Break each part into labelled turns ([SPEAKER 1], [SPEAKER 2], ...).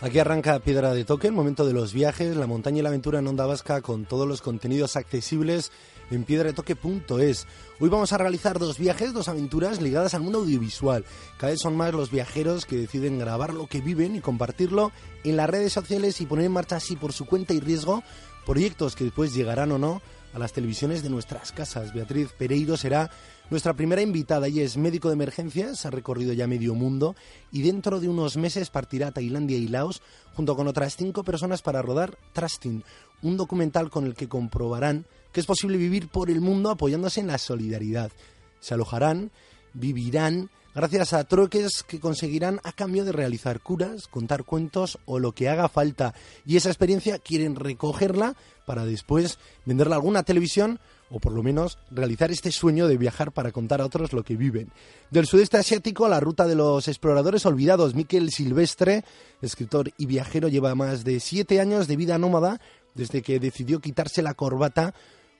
[SPEAKER 1] Aquí arranca Piedra de Toque, el momento de los viajes, la montaña y la aventura en Onda Vasca con todos los contenidos accesibles en piedradetoque.es. Hoy vamos a realizar dos viajes, dos aventuras ligadas al mundo audiovisual. Cada vez son más los viajeros que deciden grabar lo que viven y compartirlo en las redes sociales y poner en marcha así por su cuenta y riesgo proyectos que después llegarán o no a las televisiones de nuestras casas. Beatriz Pereiro será nuestra primera invitada. Ella es médico de emergencias, ha recorrido ya medio mundo y dentro de unos meses partirá a Tailandia y Laos junto con otras cinco personas para rodar Trusting, un documental con el que comprobarán que es posible vivir por el mundo apoyándose en la solidaridad. Se alojarán, vivirán, gracias a truques que conseguirán a cambio de realizar curas, contar cuentos o lo que haga falta. Y esa experiencia quieren recogerla para después venderla a alguna televisión o por lo menos realizar este sueño de viajar para contar a otros lo que viven. Del sudeste asiático a la ruta de los exploradores olvidados, Miquel Silvestre, escritor y viajero, lleva más de siete años de vida nómada desde que decidió quitarse la corbata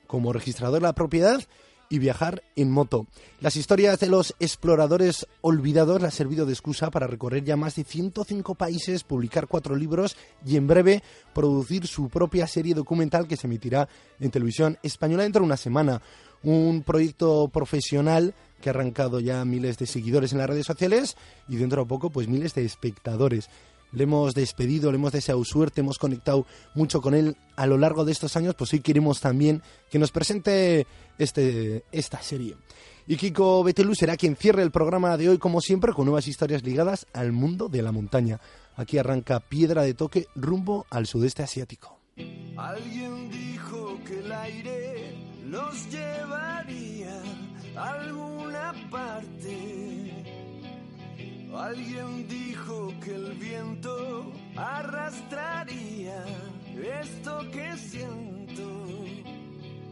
[SPEAKER 1] como registrador de la propiedad y viajar en moto. Las historias de los exploradores olvidados le ha servido de excusa para recorrer ya más de 105 países, publicar cuatro libros y en breve producir su propia serie documental que se emitirá en televisión española dentro de una semana. Un proyecto profesional que ha arrancado ya miles de seguidores en las redes sociales y dentro de poco pues miles de espectadores le hemos despedido, le hemos deseado suerte, hemos conectado mucho con él a lo largo de estos años, pues hoy queremos también que nos presente este, esta serie. Y Kiko Betelú será quien cierre el programa de hoy, como siempre, con nuevas historias ligadas al mundo de la montaña. Aquí arranca Piedra de Toque rumbo al sudeste asiático.
[SPEAKER 2] Alguien dijo que el aire nos llevaría a Alguien dijo que el viento arrastraría esto que siento.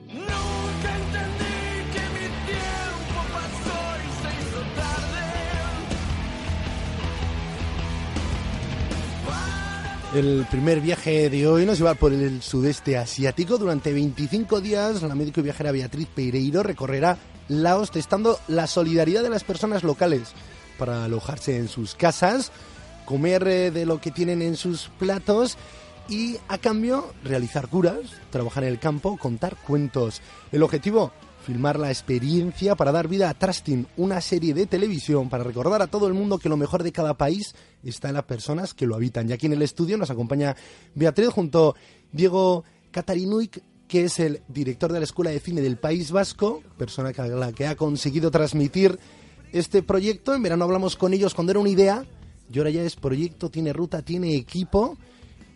[SPEAKER 2] Nunca entendí que mi tiempo pasó y se hizo tarde.
[SPEAKER 1] El primer viaje de hoy nos lleva por el sudeste asiático. Durante 25 días, la médico y viajera Beatriz Pereiro recorrerá Laos testando la solidaridad de las personas locales para alojarse en sus casas, comer eh, de lo que tienen en sus platos y a cambio realizar curas, trabajar en el campo, contar cuentos. El objetivo, filmar la experiencia para dar vida a Trusting, una serie de televisión para recordar a todo el mundo que lo mejor de cada país está en las personas que lo habitan. Y aquí en el estudio nos acompaña Beatriz junto a Diego Catarinuic, que es el director de la Escuela de Cine del País Vasco, persona que ha conseguido transmitir este proyecto. En verano hablamos con ellos cuando era una idea y ahora ya es proyecto, tiene ruta, tiene equipo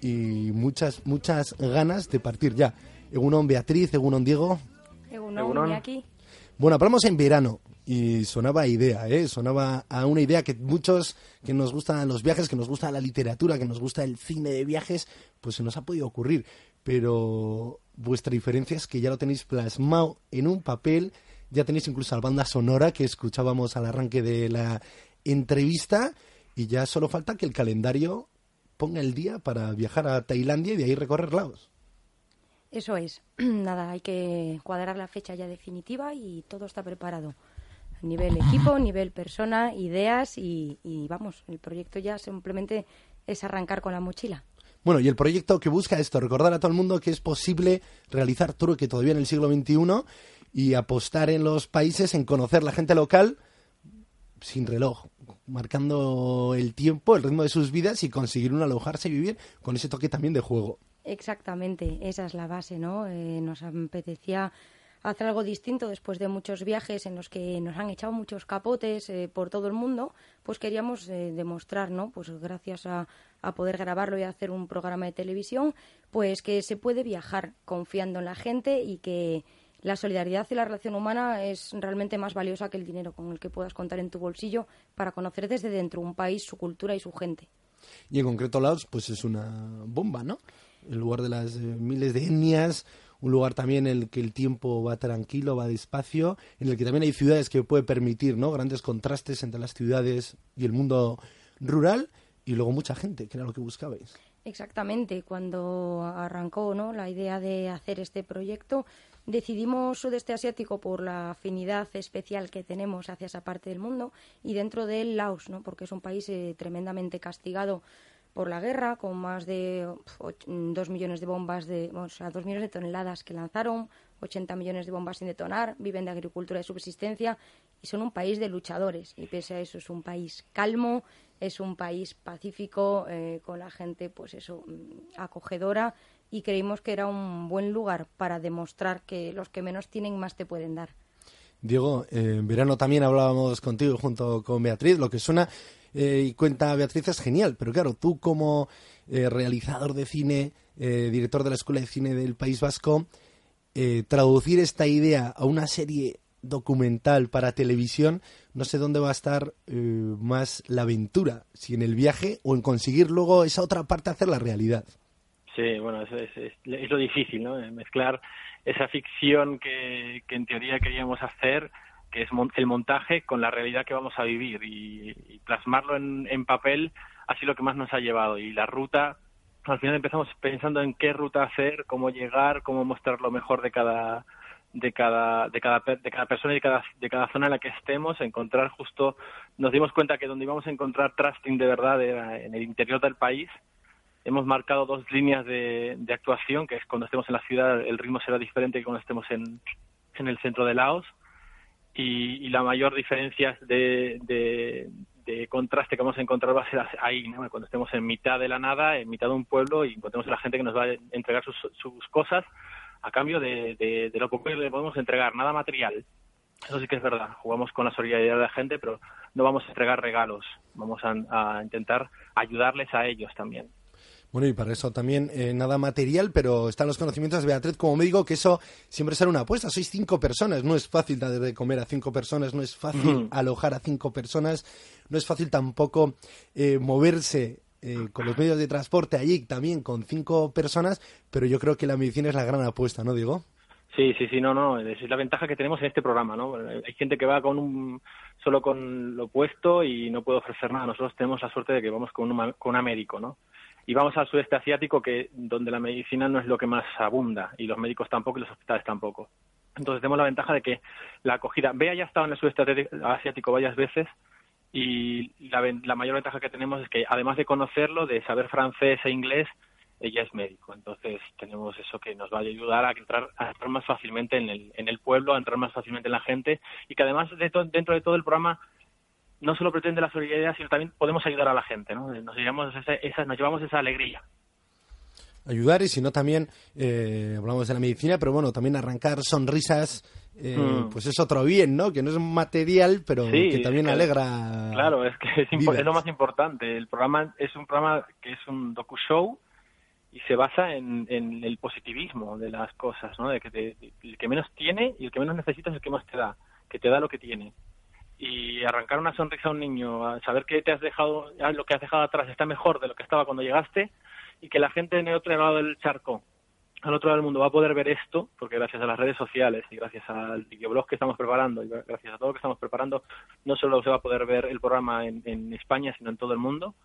[SPEAKER 1] y muchas, muchas ganas de partir ya. Egunon Beatriz, Egunon Diego.
[SPEAKER 3] Egunon, aquí.
[SPEAKER 1] Bueno, hablamos en verano y sonaba a idea, ¿eh? sonaba a una idea que muchos que nos gustan los viajes, que nos gusta la literatura, que nos gusta el cine de viajes, pues se nos ha podido ocurrir. Pero vuestra diferencia es que ya lo tenéis plasmado en un papel ya tenéis incluso la banda sonora que escuchábamos al arranque de la entrevista y ya solo falta que el calendario ponga el día para viajar a Tailandia y de ahí recorrer Laos.
[SPEAKER 3] Eso es. Nada, hay que cuadrar la fecha ya definitiva y todo está preparado. Nivel equipo, nivel persona, ideas y, y vamos, el proyecto ya simplemente es arrancar con la mochila.
[SPEAKER 1] Bueno, y el proyecto que busca esto, recordar a todo el mundo que es posible realizar truque todavía en el siglo XXI y apostar en los países en conocer la gente local sin reloj, marcando el tiempo, el ritmo de sus vidas y conseguir un alojarse y vivir con ese toque también de juego.
[SPEAKER 3] Exactamente, esa es la base, ¿no? Eh, nos apetecía hacer algo distinto después de muchos viajes en los que nos han echado muchos capotes eh, por todo el mundo, pues queríamos eh, demostrar, ¿no? Pues gracias a, a poder grabarlo y hacer un programa de televisión, pues que se puede viajar confiando en la gente y que la solidaridad y la relación humana es realmente más valiosa que el dinero con el que puedas contar en tu bolsillo para conocer desde dentro un país, su cultura y su gente.
[SPEAKER 1] Y en concreto Laos, pues es una bomba, ¿no? El lugar de las eh, miles de etnias, un lugar también en el que el tiempo va tranquilo, va despacio, en el que también hay ciudades que puede permitir, ¿no? Grandes contrastes entre las ciudades y el mundo rural y luego mucha gente, que era lo que buscabais.
[SPEAKER 3] Exactamente, cuando arrancó ¿no? la idea de hacer este proyecto, decidimos sudeste asiático por la afinidad especial que tenemos hacia esa parte del mundo y dentro de él Laos, ¿no? porque es un país eh, tremendamente castigado por la guerra, con más de och- dos millones de bombas, de, o sea, dos millones de toneladas que lanzaron, 80 millones de bombas sin detonar, viven de agricultura de subsistencia y son un país de luchadores. Y pese a eso es un país calmo, es un país pacífico, eh, con la gente, pues eso, mm, acogedora y creímos que era un buen lugar para demostrar que los que menos tienen más te pueden dar.
[SPEAKER 1] Diego, en verano también hablábamos contigo junto con Beatriz, lo que suena eh, y cuenta Beatriz es genial, pero claro, tú como eh, realizador de cine, eh, director de la Escuela de Cine del País Vasco, traducir esta idea a una serie documental para televisión, no sé dónde va a estar más la aventura, si en el viaje o en conseguir luego esa otra parte hacer la realidad.
[SPEAKER 4] Sí, bueno, es, es, lo difícil, ¿no? Mezclar esa ficción que, en teoría queríamos hacer, que es el montaje, con la realidad que vamos a vivir y, y plasmarlo en, papel ha sido lo que más nos ha llevado. Y la ruta, al final empezamos pensando en qué ruta hacer, cómo llegar, cómo mostrar lo mejor de cada de cada de cada de cada persona y de cada de cada zona en la que estemos encontrar justo nos dimos cuenta que donde íbamos a encontrar trusting de verdad era en el interior del país hemos marcado dos líneas de, de actuación, que es cuando estemos en la ciudad el ritmo será diferente que cuando estemos en, en el centro de Laos. Y, y la mayor diferencia de, de, de contraste que vamos a encontrar va a ser ahí, ¿no? cuando estemos en mitad de la nada, en mitad de un pueblo y encontremos a la gente que nos va a entregar sus, sus cosas a cambio de, lo que le podemos entregar, nada material. Eso sí que es verdad. Jugamos con la solidaridad de la gente, pero no vamos a entregar regalos. Vamos a, a intentar ayudarles a ellos también.
[SPEAKER 1] Bueno, y para eso también eh, nada material, pero están los conocimientos de Beatriz como médico, que eso siempre será una apuesta. Sois cinco personas, no es fácil dar de comer a cinco personas, no es fácil alojar a cinco personas, no es fácil tampoco eh, moverse eh, con los medios de transporte allí también con cinco personas, pero yo creo que la medicina es la gran apuesta, ¿no, Diego?
[SPEAKER 4] Sí, sí, sí, no, no, esa es la ventaja que tenemos en este programa, ¿no? Hay gente que va con un, solo con lo puesto y no puede ofrecer nada. Nosotros tenemos la suerte de que vamos con, un, con un médico, ¿no? Y vamos al sudeste asiático, que donde la medicina no es lo que más abunda, y los médicos tampoco y los hospitales tampoco. Entonces tenemos la ventaja de que la acogida, Bea ya ha estado en el sudeste asiático varias veces, y la, mayor ventaja que tenemos es que además de conocerlo, de saber francés e inglés, ella es médico. Entonces tenemos eso que nos va a ayudar a entrar, a entrar más fácilmente en el, en el pueblo, a entrar más fácilmente en la gente y que además de dentro de todo el programa no solo pretende la solidaridad, sino también podemos ayudar a la gente. ¿no? Nos, llevamos esa, esa- nos llevamos esa alegría.
[SPEAKER 1] Ayudar y si no también, eh, hablamos de la medicina, pero bueno, también arrancar sonrisas, eh,
[SPEAKER 4] Mm.
[SPEAKER 1] pues es otro bien, ¿no? Que no es material, pero
[SPEAKER 4] Sí,
[SPEAKER 1] que también
[SPEAKER 4] es que-
[SPEAKER 1] alegra.
[SPEAKER 4] Claro, es que es, es lo más importante. El programa es un programa que es un docu-show y se basa en, en el positivismo de las cosas, ¿no? De que te- el que menos tiene y el que menos necesita es el que más te da, que te da lo que tiene. Y arrancar una sonrisa a un niño, saber que te has dejado, lo que has dejado atrás está mejor de lo que estaba cuando llegaste y que la gente en el otro lado del charco, al otro lado del mundo va a poder ver esto, porque gracias a las redes sociales y gracias al videoblog que estamos preparando y gracias a todo lo que estamos preparando, no solo se va a poder ver el programa en, en España, sino en todo el mundo,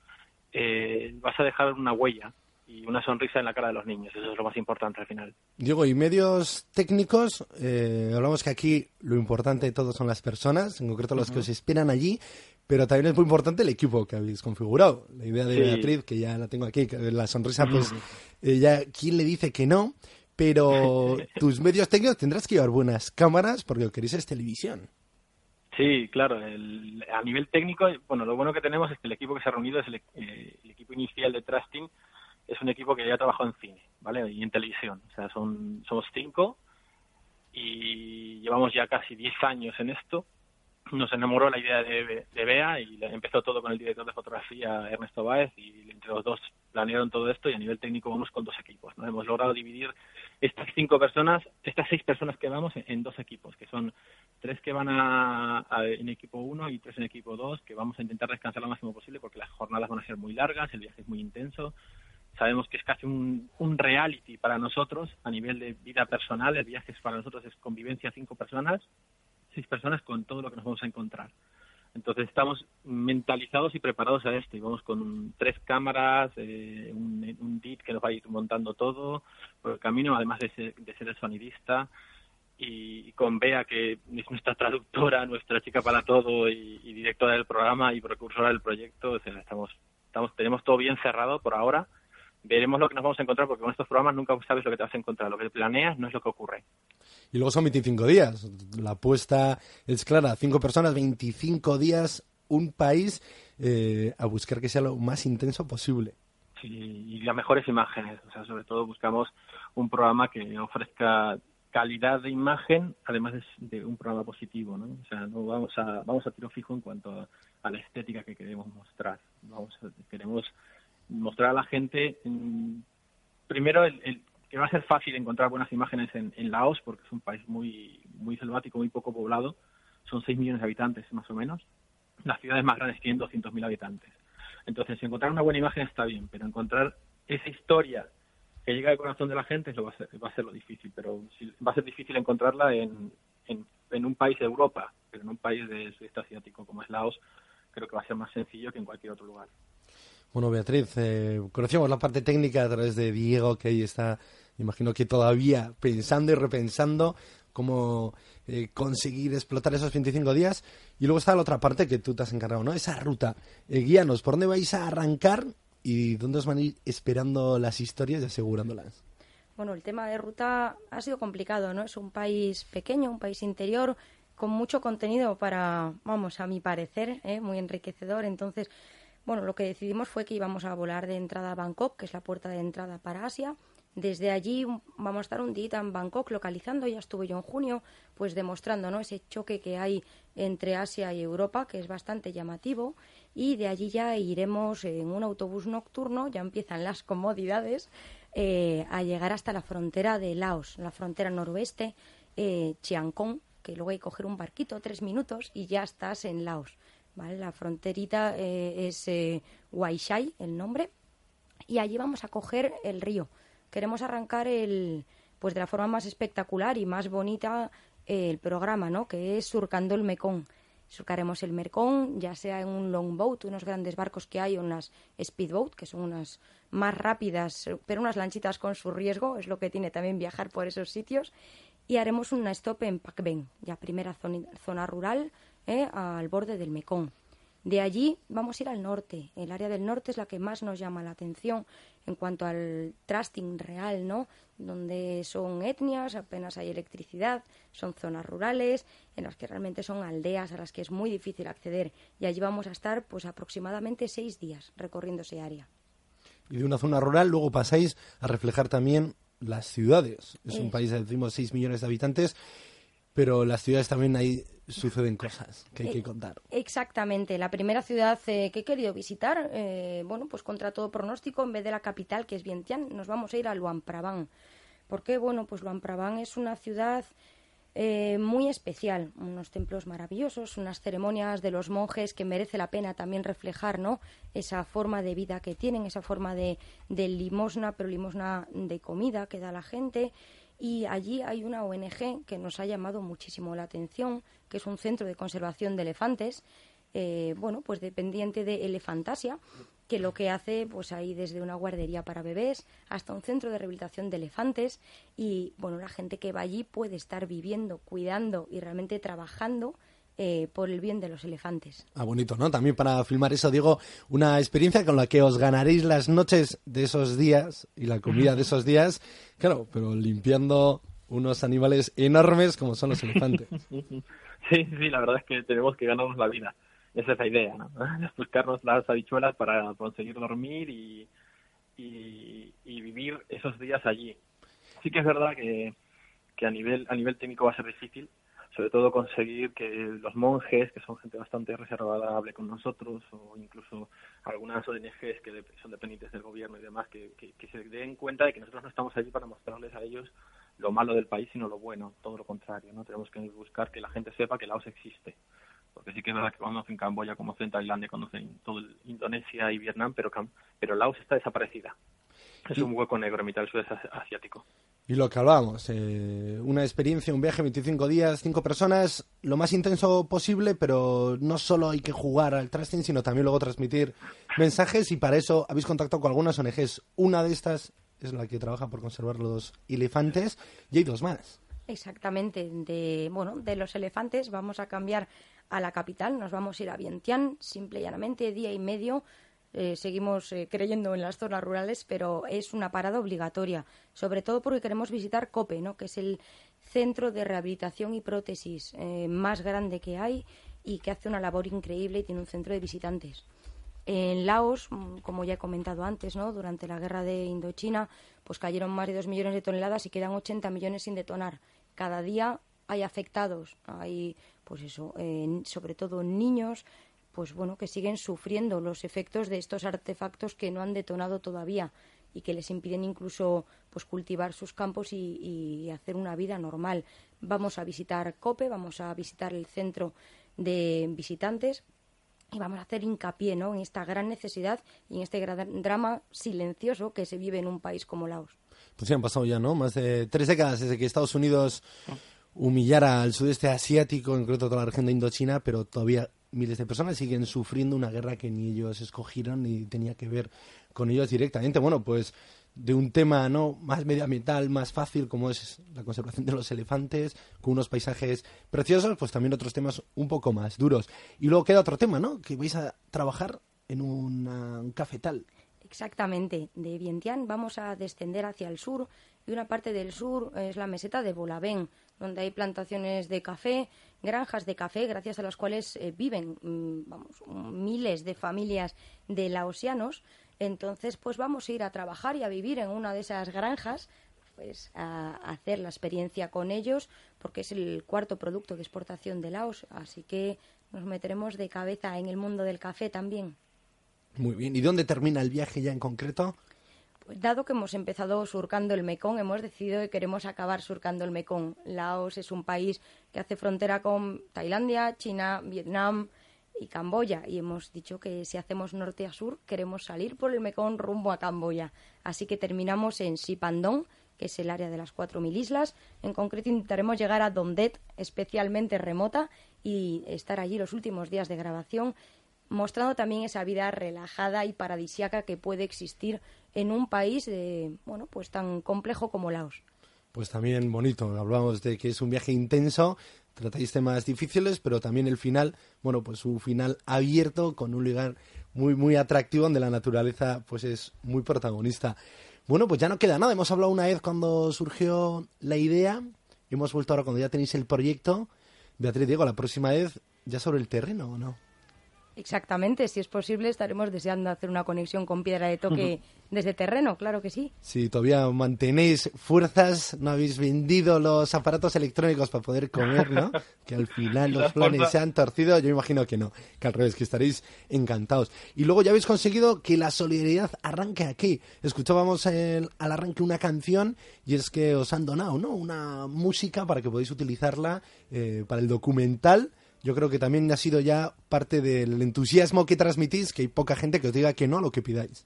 [SPEAKER 4] eh, vas a dejar una huella y una sonrisa en la cara de los niños. Eso es lo más importante al final.
[SPEAKER 1] Diego, y medios técnicos, eh, hablamos que aquí lo importante de todo son las personas, en concreto los que os esperan allí, pero también es muy importante el equipo que habéis configurado. La idea de
[SPEAKER 4] Sí.
[SPEAKER 1] Beatriz, que ya la tengo aquí, que la sonrisa, pues eh, ya, ¿quién le dice que no? Pero tus medios técnicos tendrás que llevar buenas cámaras porque lo que queréis es televisión.
[SPEAKER 4] Sí, claro. el- a nivel técnico, bueno, lo bueno que tenemos es que el equipo que se ha reunido es el, eh, el equipo inicial de Trusting, es un equipo que ya ha trabajado en cine, ¿vale? Y en televisión. O sea, son, somos cinco y llevamos ya casi 10 años en esto. Nos enamoró la idea de, de Bea y empezó todo con el director de fotografía Ernesto Báez y entre los dos planearon todo esto y a nivel técnico vamos con dos equipos. ¿no? Hemos logrado dividir estas cinco personas, estas seis personas que vamos en, dos equipos, que son tres que van a, en equipo 1 y tres en equipo 2, que vamos a intentar descansar lo máximo posible porque las jornadas van a ser muy largas, el viaje es muy intenso. Sabemos que es casi un, reality para nosotros a nivel de vida personal. El viaje para nosotros es convivencia cinco personas, seis personas con todo lo que nos vamos a encontrar. Entonces estamos mentalizados y preparados a esto y vamos con tres cámaras, eh, un, un DIT que nos va a ir montando todo por el camino, además de ser, de ser el sonidista y con Bea que es nuestra traductora, nuestra chica para todo y, y directora del programa y precursora del proyecto. O sea, estamos, estamos, tenemos todo bien cerrado por ahora. Veremos lo que nos vamos a encontrar porque con estos programas nunca sabes lo que te vas a encontrar. Lo que planeas no es lo que ocurre.
[SPEAKER 1] Y luego son 25 días. La apuesta es clara. Cinco personas, 25 días, un país eh, a buscar que sea lo más intenso posible.
[SPEAKER 4] Sí, y las mejores imágenes. O sea, sobre todo buscamos un programa que ofrezca calidad de imagen, además de, de un programa positivo, ¿no? O sea, no vamos a vamos a tiro fijo en cuanto a, a la estética que queremos mostrar. Vamos a- queremos mostrar a la gente mm, primero el, que va a ser fácil encontrar buenas imágenes en, en Laos porque es un país muy muy selvático, muy poco poblado. Son 6 millones de habitantes más o menos. Las ciudades más grandes tienen 200.000 habitantes. Entonces, encontrar una buena imagen está bien, pero encontrar esa historia que llega al corazón de la gente lo va a ser, va a ser lo difícil, pero sí- va a ser difícil encontrarla en, en, en un país de Europa, pero en un país del sudeste asiático como es Laos, creo que va a ser más sencillo que en cualquier otro lugar.
[SPEAKER 1] Bueno, Beatriz, eh, conocíamos la parte técnica a través de Diego, que ahí está, imagino que todavía pensando y repensando cómo eh, conseguir explotar esos 25 días. Y luego está la otra parte que tú te has encargado, ¿no? Esa ruta. Eh, guíanos, ¿por dónde vais a arrancar y dónde os van a ir esperando las historias y asegurándolas?
[SPEAKER 3] Bueno, el tema de ruta ha sido complicado, ¿no? Es un país pequeño, un país interior, con mucho contenido para, vamos, a mi parecer, ¿eh? muy enriquecedor. Entonces, bueno, lo que decidimos fue que íbamos a volar de entrada a Bangkok, que es la puerta de entrada para Asia. Desde allí vamos a estar un día en Bangkok localizando, ya estuve yo en junio, pues demostrando ¿no? ese choque que hay entre Asia y Europa, que es bastante llamativo, y de allí ya iremos en un autobús nocturno, ya empiezan las comodidades, eh, a llegar hasta la frontera de Laos, la frontera noroeste, eh, Chiang Kong, que luego hay que coger un barquito, tres minutos, y ya estás en Laos. La fronterita eh, es eh, el nombre, y allí vamos a coger el río. Queremos arrancar el, pues de la forma más espectacular y más bonita eh, el programa, ¿no? Que es surcando el Mekong. Surcaremos el Mekong, ya sea en un longboat, unos grandes barcos que hay, o unas speedboat, que son unas más rápidas, pero unas lanchitas con su riesgo, es lo que tiene también viajar por esos sitios. Y haremos una stop en Pakben, ya primera zona, zona rural, ¿eh? al borde del Mekong. De allí vamos a ir al norte. El área del norte es la que más nos llama la atención en cuanto al trusting real, ¿no? Donde son etnias, apenas hay electricidad, son zonas rurales, en las que realmente son aldeas a las que es muy difícil acceder. Y allí vamos a estar, pues, aproximadamente seis días recorriendo ese área.
[SPEAKER 1] Y de una zona rural luego pasáis a reflejar también las ciudades. Es un país, decimos, 6 millones de habitantes, pero las ciudades también ahí suceden cosas que hay que
[SPEAKER 3] Eh,
[SPEAKER 1] contar.
[SPEAKER 3] Exactamente. La primera ciudad eh, que he querido visitar, eh, bueno, pues contra todo pronóstico, en vez de la capital, que es Vientiane, nos vamos a ir a Luang Prabang. ¿Por qué? Bueno, pues Luang Prabang es una ciudad eh, muy especial, unos templos maravillosos, unas ceremonias de los monjes que merece la pena también reflejar, ¿no? Esa forma de vida que tienen, esa forma de, de limosna, pero limosna de comida que da la gente. Y allí hay una ONG que nos ha llamado muchísimo la atención, que es un centro de conservación de elefantes, eh, bueno, pues dependiente de Elefantasia, que lo que hace, pues hay desde una guardería para bebés hasta un centro de rehabilitación de elefantes y, bueno, la gente que va allí puede estar viviendo, cuidando y realmente trabajando eh, por el bien de los elefantes.
[SPEAKER 1] Ah, bonito, ¿no? También para filmar eso, Diego, una experiencia con la que os ganaréis las noches de esos días y la comida de esos días, claro, pero limpiando unos animales enormes como son los elefantes.
[SPEAKER 4] Sí, sí, la verdad es que tenemos que ganarnos la vida. Esa es la idea, ¿no? Buscarnos las habichuelas para conseguir dormir y, vivir esos días allí. Sí que es verdad que que a nivel a nivel técnico va a ser difícil, sobre todo conseguir que los monjes, que son gente bastante reservada, hable con nosotros, o incluso algunas ONGs que son dependientes del gobierno y demás, que, que- que se den cuenta de que nosotros no estamos allí para mostrarles a ellos lo malo del país, sino lo bueno, todo lo contrario, ¿no? Tenemos que buscar que la gente sepa que Laos existe. Porque sí que es verdad que conocen Camboya, conocen Tailandia, conocen todo el- Indonesia y Vietnam, pero, Cam- pero Laos está desaparecida. Es un hueco negro en mitad del sudeste asi- asiático.
[SPEAKER 1] Y lo que hablábamos, eh, una experiencia, un viaje, 25 días, 5 personas, lo más intenso posible, pero no solo hay que jugar al trasting, sino también luego transmitir mensajes y para eso habéis contactado con algunas ONGs. Una de estas es la que trabaja por conservar los elefantes y hay dos más.
[SPEAKER 3] Exactamente, de bueno, de los elefantes vamos a cambiar a la capital, nos vamos a ir a Vientiane, simple y llanamente, día y medio. Eh, seguimos eh, creyendo en las zonas rurales, pero es una parada obligatoria, sobre todo porque queremos visitar COPE, ¿no? que es el centro de rehabilitación y prótesis eh, más grande que hay y que hace una labor increíble y tiene un centro de visitantes. En Laos, mm, como ya he comentado antes, ¿no? durante la guerra de Indochina, pues cayeron más de dos millones de toneladas y quedan 80 millones sin detonar. Cada día hay afectados, hay, pues eso, eh, sobre todo niños, pues bueno, que siguen sufriendo los efectos de estos artefactos que no han detonado todavía y que les impiden incluso pues cultivar sus campos y, y hacer una vida normal. Vamos a visitar COPE, vamos a visitar el centro de visitantes y vamos a hacer hincapié ¿no? en esta gran necesidad y en este gran drama silencioso que se vive en un país como Laos.
[SPEAKER 1] Pues sí, han pasado ya, ¿no? Más de tres décadas desde que Estados Unidos humillara al sudeste asiático, en concreto toda la región de Indochina, pero todavía miles de personas siguen sufriendo una guerra que ni ellos escogieron ni tenía que ver con ellos directamente. Bueno, pues de un tema no más medioambiental, más fácil, como es la conservación de los elefantes, con unos paisajes preciosos, pues también otros temas un poco más duros. Y luego queda otro tema, ¿no? Que vais a trabajar en un cafetal.
[SPEAKER 3] Exactamente, de Vientiane vamos a descender hacia el sur y una parte del sur es la meseta de Bolabén, donde hay plantaciones de café, granjas de café, gracias a las cuales eh, viven mm, vamos, miles de familias de laosianos. Entonces, pues vamos a ir a trabajar y a vivir en una de esas granjas, pues a hacer la experiencia con ellos, porque es el cuarto producto de exportación de Laos, así que nos meteremos de cabeza en el mundo del café también.
[SPEAKER 1] Muy bien. ¿Y dónde termina el viaje ya en concreto?
[SPEAKER 3] Dado que hemos empezado surcando el Mekong, hemos decidido que queremos acabar surcando el Mekong. Laos es un país que hace frontera con Tailandia, China, Vietnam y Camboya. Y hemos dicho que si hacemos norte a sur, queremos salir por el Mekong rumbo a Camboya. Así que terminamos en Sipandong, que es el área de las 4.000 islas. En concreto intentaremos llegar a Dondet, especialmente remota, y estar allí los últimos días de grabación mostrando también esa vida relajada y paradisiaca que puede existir en un país de, bueno, pues tan complejo como Laos.
[SPEAKER 1] Pues también bonito. Hablamos de que es un viaje intenso, tratáis temas difíciles, pero también el final, bueno, pues un final abierto con un lugar muy, muy atractivo donde la naturaleza pues es muy protagonista. Bueno, pues ya no queda nada. Hemos hablado una vez cuando surgió la idea, hemos vuelto ahora cuando ya tenéis el proyecto. Beatriz, Diego, la próxima vez ya sobre el terreno, ¿o no?
[SPEAKER 3] Exactamente, si es posible estaremos deseando hacer una conexión con piedra de toque desde terreno, claro que sí.
[SPEAKER 1] Si todavía mantenéis fuerzas, no habéis vendido los aparatos electrónicos para poder comer, ¿no? Que al final los planes se han torcido, yo imagino que no, que al revés, que estaréis encantados. Y luego ya habéis conseguido que la solidaridad arranque aquí. Escuchábamos el- al arranque una canción y es que os han donado, ¿no? Una música para que podáis utilizarla eh, para el documental. Yo creo que también ha sido ya parte del entusiasmo que transmitís, que hay poca gente que os diga que no a lo que pidáis.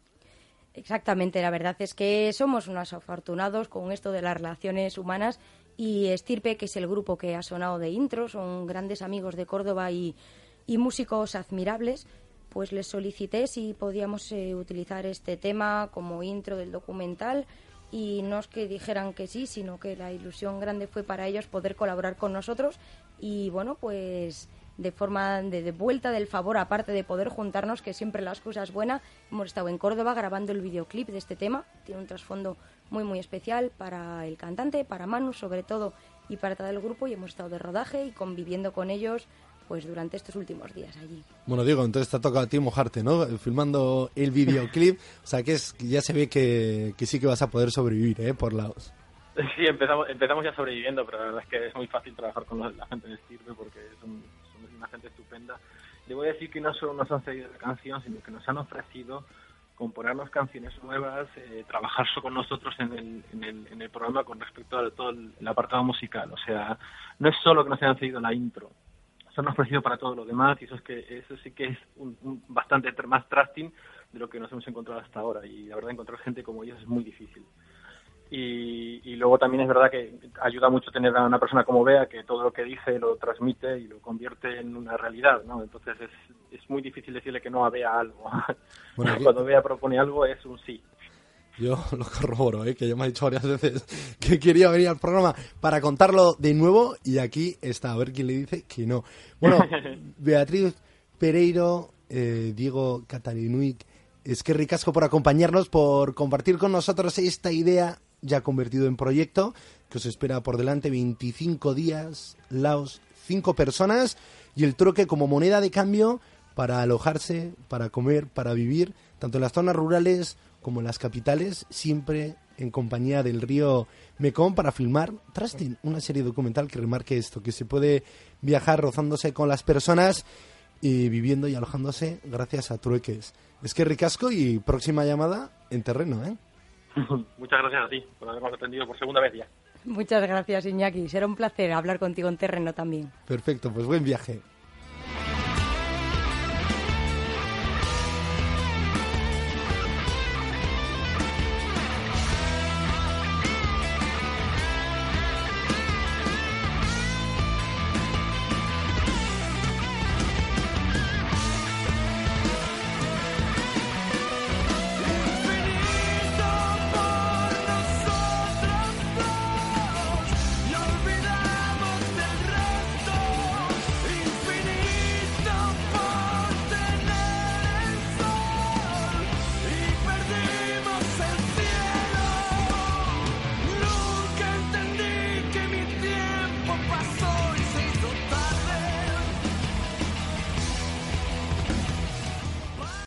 [SPEAKER 3] Exactamente, la verdad es que somos unos afortunados con esto de las relaciones humanas y Estirpe, que es el grupo que ha sonado de intro, son grandes amigos de Córdoba y, músicos admirables, pues les solicité si podíamos eh, utilizar este tema como intro del documental y no es que dijeran que sí, sino que la ilusión grande fue para ellos poder colaborar con nosotros y bueno, pues de forma de, vuelta del favor, aparte de poder juntarnos, que siempre las cosas buenas, hemos estado en Córdoba grabando el videoclip de este tema, tiene un trasfondo muy muy especial para el cantante, para Manu sobre todo y para todo el grupo y hemos estado de rodaje y conviviendo con ellos pues durante estos últimos días allí.
[SPEAKER 1] Bueno, Diego, entonces te ha tocado a ti mojarte, ¿no? Filmando el videoclip. O sea, que es, ya se ve que, que sí que vas a poder sobrevivir, ¿eh? Por Laos.
[SPEAKER 4] Sí, empezamos, empezamos ya sobreviviendo, pero la verdad es que es muy fácil trabajar con la, gente de Stirpe porque son, son una gente estupenda. Le voy a decir que no solo nos han cedido la canción, sino que nos han ofrecido componernos canciones nuevas, eh, trabajar con nosotros en el, en, el, en el programa con respecto a todo el, el apartado musical. O sea, no es solo que nos hayan cedido la intro, se han ofrecido para todo lo demás y eso es que eso sí que es un, un bastante más trusting de lo que nos hemos encontrado hasta ahora y la verdad encontrar gente como ellos es muy difícil. Y, y luego también es verdad que ayuda mucho tener a una persona como Bea que todo lo que dice lo transmite y lo convierte en una realidad, ¿no? Entonces es, es muy difícil decirle que no a Bea algo.
[SPEAKER 1] Bueno,
[SPEAKER 4] Cuando Bea propone algo es un sí.
[SPEAKER 1] Yo lo corroboro, ¿eh? que ya me ha dicho varias veces que quería venir al programa para contarlo de nuevo y aquí está, a ver quién le dice que no. Bueno, Beatriz Pereiro, eh, Diego Catarinuic, es que ricasco por acompañarnos, por compartir con nosotros esta idea ya convertido en proyecto, que os espera por delante 25 días, Laos, 5 personas y el troque como moneda de cambio para alojarse, para comer, para vivir, tanto en las zonas rurales como en las capitales, siempre en compañía del río Mekong para filmar Trusting, una serie documental que remarque esto, que se puede viajar rozándose con las personas y viviendo y alojándose gracias a trueques. Es que ricasco y próxima llamada en terreno, ¿eh?
[SPEAKER 4] Muchas gracias a ti por habernos atendido por segunda vez ya.
[SPEAKER 3] Muchas gracias, Iñaki. Será un placer hablar contigo en terreno también.
[SPEAKER 1] Perfecto, pues buen viaje.